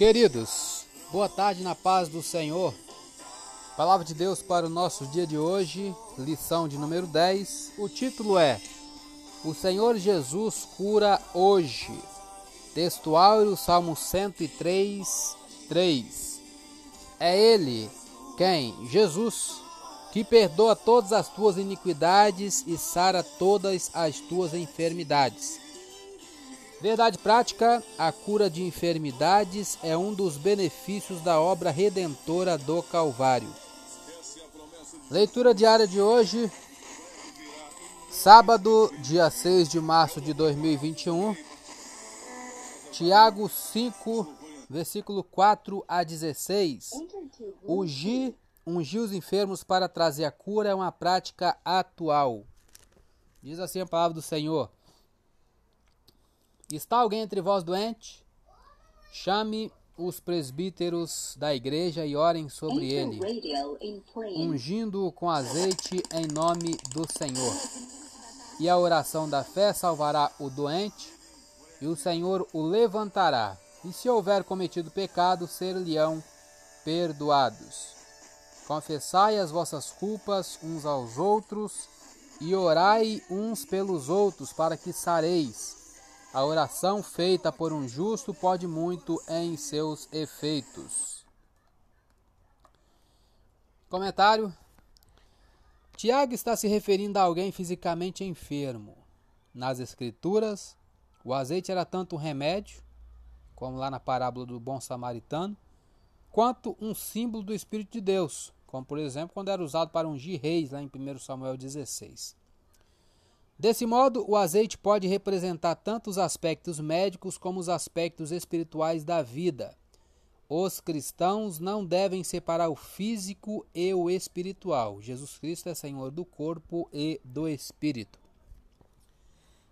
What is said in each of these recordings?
Queridos, boa tarde na paz do Senhor. Palavra de Deus para o nosso dia de hoje, lição de número 10. O título é O Senhor Jesus cura hoje. Textual Salmo 103, 3. É Ele quem? Jesus, que perdoa todas as tuas iniquidades e sara todas as tuas enfermidades. Verdade prática: a cura de enfermidades é um dos benefícios da obra redentora do Calvário. Leitura diária de hoje, sábado, dia 6 de março de 2021. Tiago 5, versículo 4 a 16. Ungir, ungir os enfermos para trazer a cura é uma prática atual. Diz assim a palavra do Senhor. Está alguém entre vós doente? Chame os presbíteros da igreja e orem sobre ele, ungindo-o com azeite em nome do Senhor. E a oração da fé salvará o doente, e o Senhor o levantará. E se houver cometido pecado, ser-lhe-ão perdoados. Confessai as vossas culpas uns aos outros e orai uns pelos outros para que sareis. A oração feita por um justo pode muito em seus efeitos. Comentário: Tiago está se referindo a alguém fisicamente enfermo. Nas Escrituras, o azeite era tanto um remédio, como lá na parábola do bom samaritano, quanto um símbolo do Espírito de Deus, como por exemplo quando era usado para ungir reis, lá em 1 Samuel 16. Desse modo, o azeite pode representar tanto os aspectos médicos como os aspectos espirituais da vida. Os cristãos não devem separar o físico e o espiritual. Jesus Cristo é Senhor do corpo e do espírito.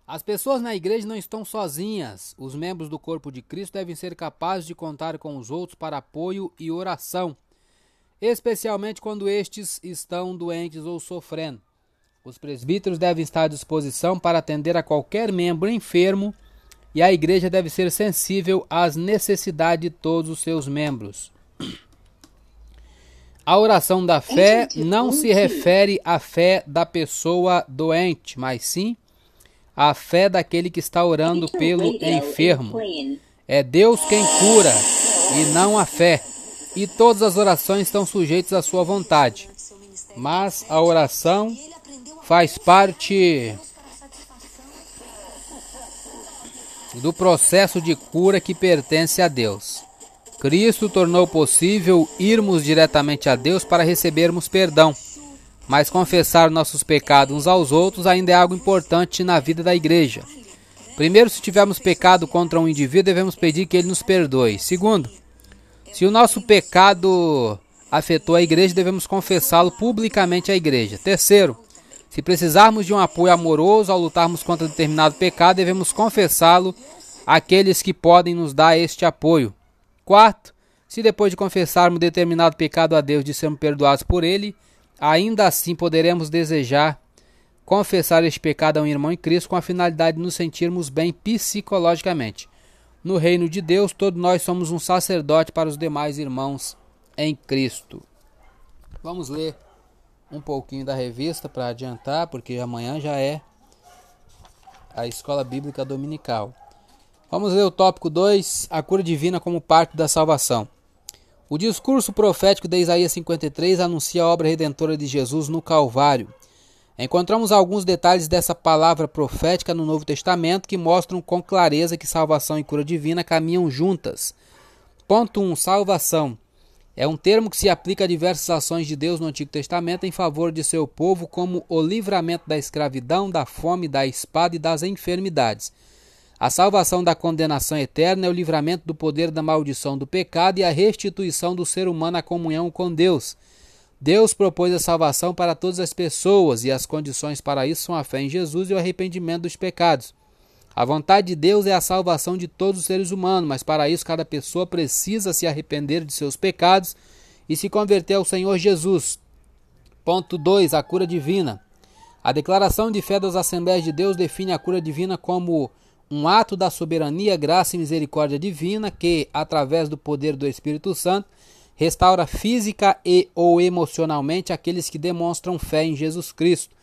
As pessoas na igreja não estão sozinhas. Os membros do corpo de Cristo devem ser capazes de contar com os outros para apoio e oração, especialmente quando estes estão doentes ou sofrendo. Os presbíteros devem estar à disposição para atender a qualquer membro enfermo e a igreja deve ser sensível às necessidades de todos os seus membros. A oração da fé não se refere à fé da pessoa doente, mas sim à fé daquele que está orando pelo enfermo. É Deus quem cura e não a fé. E todas as orações estão sujeitas à sua vontade. Mas a oração faz parte do processo de cura que pertence a Deus. Cristo tornou possível irmos diretamente a Deus para recebermos perdão. Mas confessar nossos pecados uns aos outros ainda é algo importante na vida da igreja. Primeiro, se tivermos pecado contra um indivíduo, devemos pedir que ele nos perdoe. Segundo, se o nosso pecado afetou a igreja, devemos confessá-lo publicamente à igreja. Terceiro, se precisarmos de um apoio amoroso ao lutarmos contra determinado pecado, devemos confessá-lo àqueles que podem nos dar este apoio. Quarto, se depois de confessarmos determinado pecado a Deus de sermos perdoados por ele, ainda assim poderemos desejar confessar este pecado a um irmão em Cristo com a finalidade de nos sentirmos bem psicologicamente. No reino de Deus, todos nós somos um sacerdote para os demais irmãos em Cristo. Vamos ler um pouquinho da revista para adiantar, porque amanhã já é a escola bíblica dominical. Vamos ler o tópico 2, a cura divina como parte da salvação. O discurso profético de Isaías 53 anuncia a obra redentora de Jesus no Calvário. Encontramos alguns detalhes dessa palavra profética no Novo Testamento que mostram com clareza que salvação e cura divina caminham juntas. Ponto 1. Um, salvação. É um termo que se aplica a diversas ações de Deus no Antigo Testamento em favor de seu povo, como o livramento da escravidão, da fome, da espada e das enfermidades. A salvação da condenação eterna é o livramento do poder da maldição do pecado e a restituição do ser humano à comunhão com Deus. Deus propôs a salvação para todas as pessoas e as condições para isso são a fé em Jesus e o arrependimento dos pecados. A vontade de Deus é a salvação de todos os seres humanos, mas para isso cada pessoa precisa se arrepender de seus pecados e se converter ao Senhor Jesus. Ponto 2. A cura divina. A declaração de fé das Assembleias de Deus define a cura divina como um ato da soberania, graça e misericórdia divina que, através do poder do Espírito Santo, restaura física e ou emocionalmente aqueles que demonstram fé em Jesus Cristo.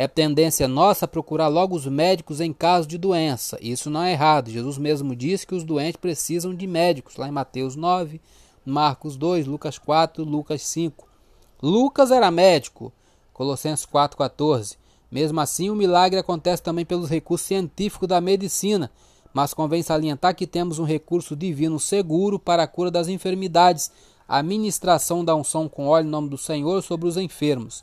É tendência nossa procurar logo os médicos em caso de doença. Isso não é errado. Jesus mesmo disse que os doentes precisam de médicos, lá em Mateus 9, Marcos 2, Lucas 4, Lucas 5. Lucas era médico, Colossenses 4,14. Mesmo assim, o milagre acontece também pelos recursos científicos da medicina, mas convém salientar que temos um recurso divino seguro para a cura das enfermidades, a ministração da unção com óleo em nome do Senhor sobre os enfermos.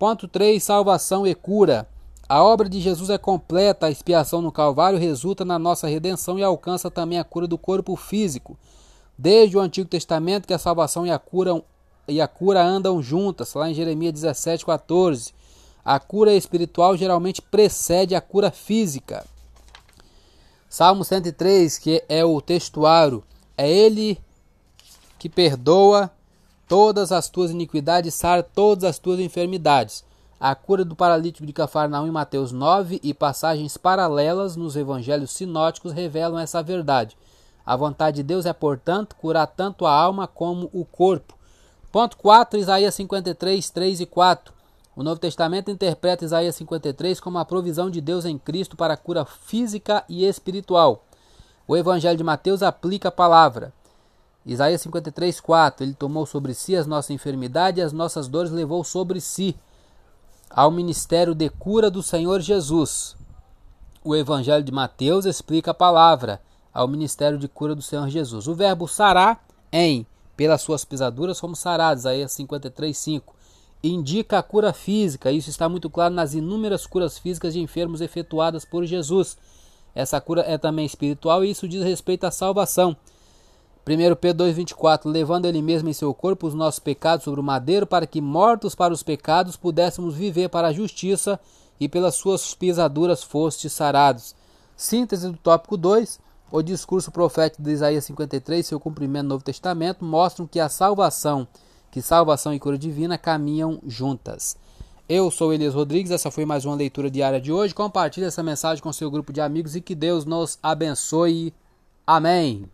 Ponto 3. Salvação e cura. A obra de Jesus é completa, a expiação no Calvário resulta na nossa redenção e alcança também a cura do corpo físico. Desde o Antigo Testamento que a salvação e a cura, e a cura andam juntas, lá em Jeremias 17, 14. A cura espiritual geralmente precede a cura física. Salmo 103, que é o textuário, é ele que perdoa todas as tuas iniquidades, sara todas as tuas enfermidades. A cura do paralítico de Cafarnaum em Mateus 9 e passagens paralelas nos evangelhos sinóticos revelam essa verdade. A vontade de Deus é, portanto, curar tanto a alma como o corpo. Ponto 4, Isaías 53, 3 e 4. O Novo Testamento interpreta Isaías 53 como a provisão de Deus em Cristo para a cura física e espiritual. O Evangelho de Mateus aplica a palavra. Isaías 53, 4. Ele tomou sobre si as nossas enfermidades e as nossas dores levou sobre si. Ao ministério de cura do Senhor Jesus. O Evangelho de Mateus explica a palavra ao ministério de cura do Senhor Jesus. O verbo sarar em pelas suas pisaduras fomos sarados. Isaías 53, 5 indica a cura física. Isso está muito claro nas inúmeras curas físicas de enfermos efetuadas por Jesus. Essa cura é também espiritual e isso diz respeito à salvação. 1 Pedro 2,24 Levando ele mesmo em seu corpo os nossos pecados sobre o madeiro, para que, mortos para os pecados, pudéssemos viver para a justiça, e pelas suas pisaduras fostes sarados. Síntese do tópico 2. O discurso profético de Isaías 53, seu cumprimento no Novo Testamento, mostram que a salvação que salvação e cura divina caminham juntas. Eu sou Elias Rodrigues, essa foi mais uma leitura diária de hoje. Compartilhe essa mensagem com seu grupo de amigos e que Deus nos abençoe. Amém.